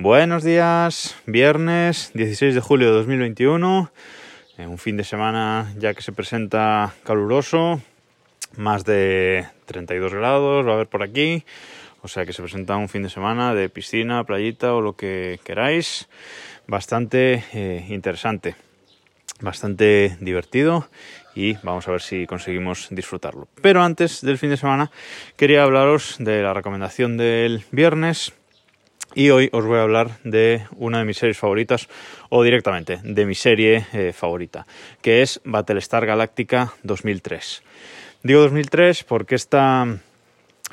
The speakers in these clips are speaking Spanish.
Buenos días, viernes 16 de julio de 2021, eh, un fin de semana ya que se presenta caluroso, más de 32 grados va a haber por aquí, o sea que se presenta un fin de semana de piscina, playita o lo que queráis, bastante eh, interesante, bastante divertido y vamos a ver si conseguimos disfrutarlo. Pero antes del fin de semana quería hablaros de la recomendación del viernes y hoy os voy a hablar de una de mis series favoritas, o directamente de mi serie eh, favorita, que es Battlestar Galactica 2003. Digo 2003 porque esta,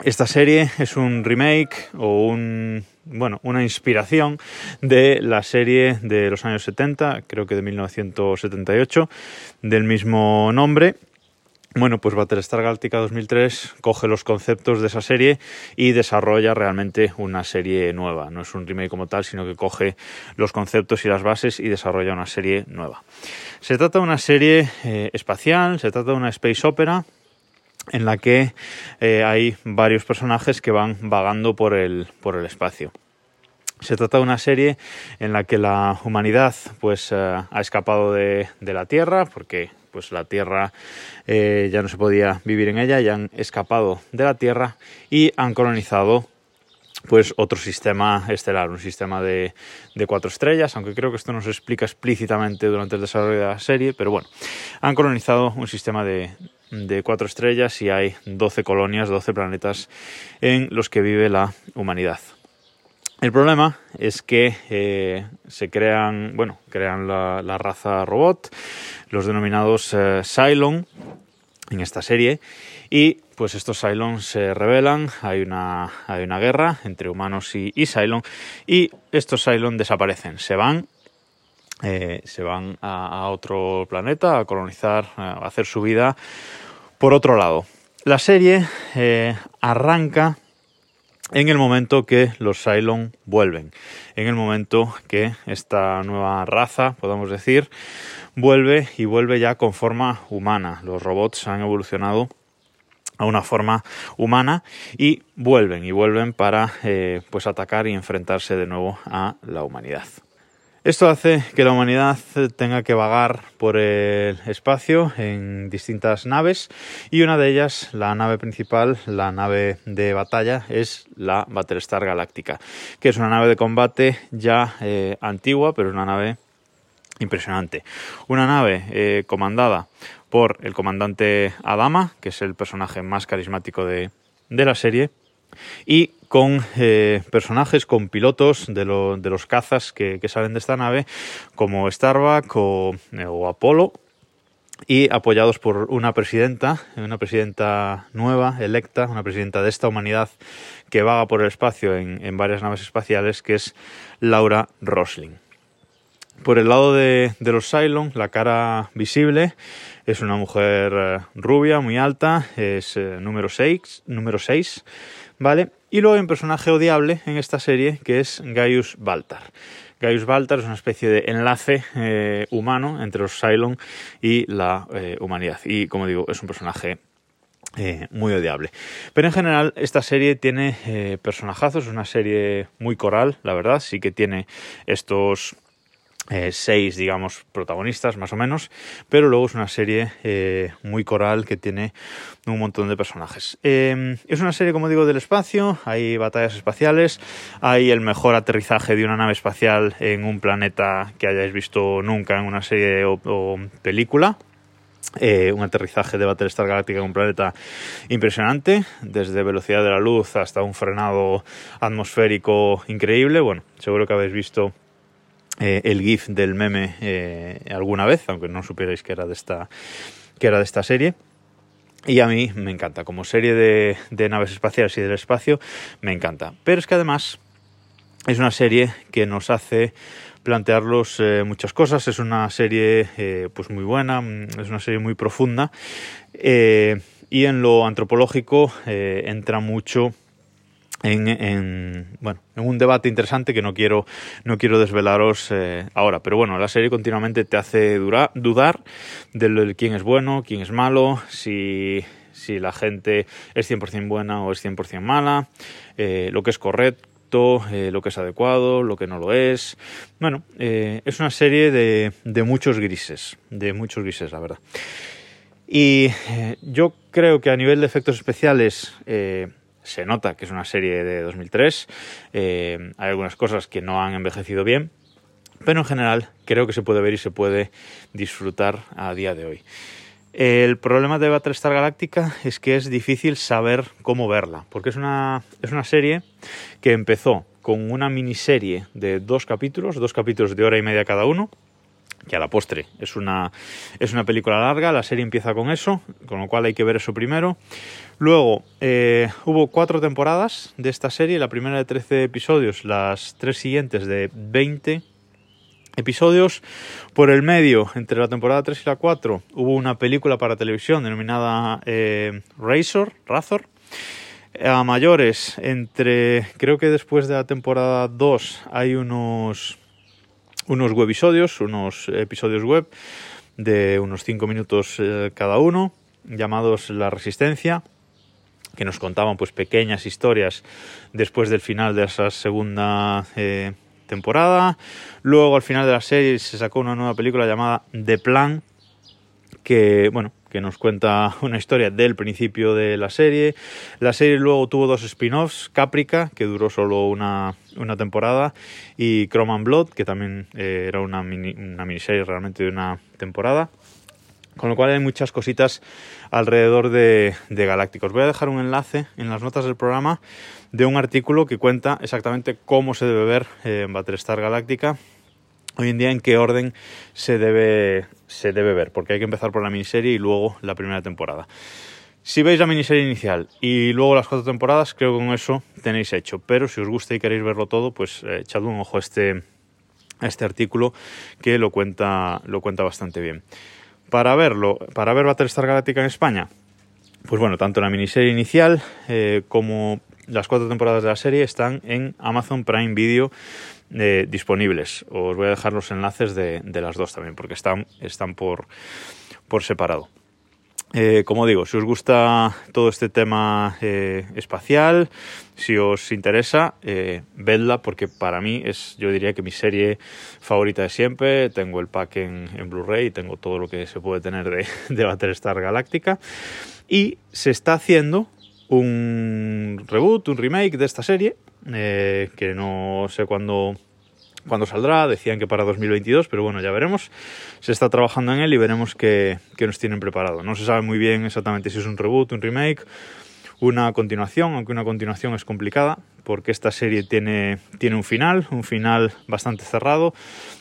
esta serie es un remake o un, bueno, una inspiración de la serie de los años 70, creo que de 1978, del mismo nombre bueno, pues Battlestar Galactica 2003 coge los conceptos de esa serie y desarrolla realmente una serie nueva. No es un remake como tal, sino que coge los conceptos y las bases y desarrolla una serie nueva. Se trata de una serie eh, espacial, se trata de una space opera en la que eh, hay varios personajes que van vagando por el, por el espacio. Se trata de una serie en la que la humanidad pues eh, ha escapado de, de la Tierra porque pues la Tierra eh, ya no se podía vivir en ella, ya han escapado de la Tierra y han colonizado pues otro sistema estelar, un sistema de, cuatro estrellas, aunque creo que esto no se explica explícitamente durante el desarrollo de la serie, pero bueno, han colonizado un sistema de, de cuatro estrellas y hay 12 colonias, 12 planetas en los que vive la humanidad. El problema es que eh, se crean, bueno, crean la, raza robot, los denominados eh, Cylon en esta serie, y pues estos Cylon se rebelan, hay una, hay una guerra entre humanos y, Cylon, y estos Cylon desaparecen, se van eh, se van a, otro planeta a colonizar, a hacer su vida por otro lado. La serie arranca en el momento que los Cylon vuelven, en el momento que esta nueva raza, podemos decir, vuelve y vuelve ya con forma humana. Los robots han evolucionado a una forma humana y vuelven y vuelven para eh, pues atacar y enfrentarse de nuevo a la humanidad. Esto hace que la humanidad tenga que vagar por el espacio en distintas naves y una de ellas, la nave principal, la nave de batalla, es la Battlestar Galáctica, que es una nave de combate ya eh, antigua, pero una nave impresionante. Una nave eh, comandada por el comandante Adama, que es el personaje más carismático de, de la serie, y con eh, personajes, con pilotos de, los cazas que, salen de esta nave, como Starbuck o, Apolo, y apoyados por una presidenta, una presidenta nueva, electa, una presidenta de esta humanidad que vaga por el espacio en, varias naves espaciales, que es Laura Rosling. Por el lado de, los Cylon, la cara visible es una mujer eh, rubia, muy alta, es eh, número 6, número 6 ¿vale? Y luego hay un personaje odiable en esta serie que es Gaius Baltar. Gaius Baltar es una especie de enlace eh, humano entre los Cylon y la eh, humanidad. Y como digo, es un personaje eh, muy odiable. Pero en general esta serie tiene personajazos, es una serie muy coral, la verdad, sí que tiene estos eh, seis, digamos, protagonistas más o menos, pero luego es una serie eh, muy coral que tiene un montón de personajes. Em, es una serie, como digo, del espacio, hay batallas espaciales, hay el mejor aterrizaje de una nave espacial en un planeta que hayáis visto nunca en una serie o, película. Eh, un aterrizaje de Battlestar Galactica en un planeta impresionante, desde velocidad de la luz hasta un frenado atmosférico increíble. Bueno, seguro que habéis visto eh, el GIF del meme eh, alguna vez, aunque no supierais que era de esta, que era de esta serie. Y a mí me encanta, como serie de, naves espaciales y del espacio, me encanta. Pero es que además es una serie que nos hace plantearlos eh, muchas cosas. Es una serie pues muy buena, es una serie muy profunda. y en lo antropológico entra mucho en, bueno, en un debate interesante que no quiero, no quiero desvelaros eh, ahora. Pero bueno, la serie continuamente te hace dudar de quién es bueno, quién es malo, si, si la gente es 100% buena o es 100% mala, eh, lo que es correcto eh, lo que es adecuado, lo que no lo es. Bueno, es una serie de, de, muchos grises, de muchos grises, la verdad. Y yo creo que a nivel de efectos especiales se nota que es una serie de 2003. hay algunas cosas que no han envejecido bien, pero en general creo que se puede ver y se puede disfrutar a día de hoy. El problema de Battlestar Galactica es que es difícil saber cómo verla, porque es una, es una serie que empezó con una miniserie de dos capítulos, dos capítulos de hora y media cada uno, que a la postre es una, es una película larga, la serie empieza con eso, con lo cual hay que ver eso primero. Luego eh, hubo cuatro temporadas de esta serie, la primera de 13 episodios, las tres siguientes de 20 episodios. Por el medio, entre la temporada 3 y la 4, hubo una película para televisión denominada eh, Razor, Razor. A mayores, entre creo que después de la temporada 2 hay unos unos webisodios, unos episodios web de unos 5 minutos eh, cada uno, llamados La Resistencia, que nos contaban pues pequeñas historias después del final de esa segunda eh, temporada. Luego al final de la serie se sacó una nueva película llamada The Plan, que bueno, que nos cuenta una historia del principio de la serie. La serie luego tuvo dos spin-offs, Caprica, que duró solo una, una temporada, y Chrome and Blood, que también eh, era una, una miniserie realmente de una temporada. Con lo cual hay muchas cositas alrededor de, de Galácticos. Voy a dejar un enlace en las notas del programa de un artículo que cuenta exactamente cómo se debe ver eh, Battlestar Galáctica hoy en día en qué orden se debe, se debe ver, porque hay que empezar por la miniserie y luego la primera temporada. Si veis la miniserie inicial y luego las cuatro temporadas, creo que con eso tenéis hecho. Pero si os gusta y queréis verlo todo, pues eh, echad un ojo a este, a este artículo que lo cuenta, lo cuenta bastante bien. Para verlo, para ver Battlestar Galáctica en España, pues bueno, tanto la miniserie inicial eh, como las cuatro temporadas de la serie están en Amazon Prime Video eh, disponibles. Os voy a dejar los enlaces de, las dos también, porque están, están por, por separado. Eh, como digo, si os gusta todo este tema eh, espacial, si os interesa, vedla porque para mí es, yo diría que mi serie favorita de siempre. Tengo el pack en, en Blu-ray, tengo todo lo que se puede tener de, de Battlestar Galáctica. Y se está haciendo un reboot, un remake de esta serie, eh, que no sé cuándo, cuándo saldrá, decían que para 2022, pero bueno, ya veremos. Se está trabajando en él y veremos qué, qué nos tienen preparado. No se sabe muy bien exactamente si es un reboot, un remake, una continuación, aunque una continuación es complicada, porque esta serie tiene, tiene un final, un final bastante cerrado,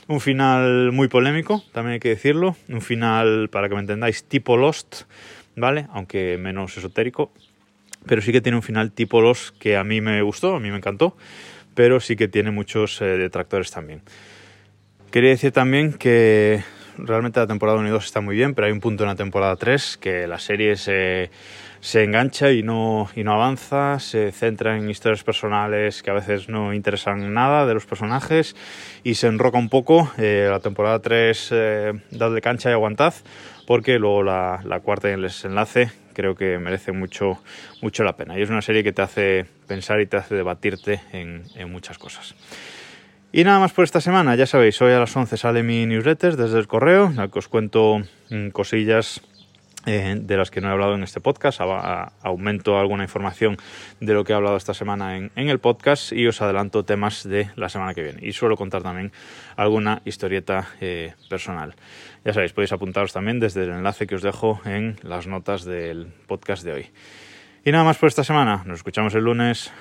un final muy polémico, también hay que decirlo, un final, para que me entendáis, tipo Lost, ¿vale? Aunque menos esotérico, pero sí que tiene un final tipo los que a mí me gustó, a mí me encantó, pero sí que tiene muchos eh, detractores también. Quería decir también que realmente la temporada 1 y 2 está muy bien, pero hay un punto en la temporada 3 que la serie se, se engancha y no, y no avanza, se centra en historias personales que a veces no interesan nada de los personajes y se enroca un poco. Eh, la temporada 3, eh, dadle cancha y aguantad, porque luego la, la cuarta y el desenlace creo que merece mucho, mucho la pena. Y es una serie que te hace pensar y te hace debatirte en, en muchas cosas. Y nada más por esta semana, ya sabéis, hoy a las 11 sale mi newsletter desde el correo, en la que os cuento mm, cosillas eh, de las que no he hablado en este podcast. aumento alguna información de lo que he hablado esta semana en, el podcast y os adelanto temas de la semana que viene. Y suelo contar también alguna historieta eh, personal. Ya sabéis, podéis apuntaros también desde el enlace que os dejo en las notas del podcast de hoy. Y nada más por esta semana. Nos escuchamos el lunes.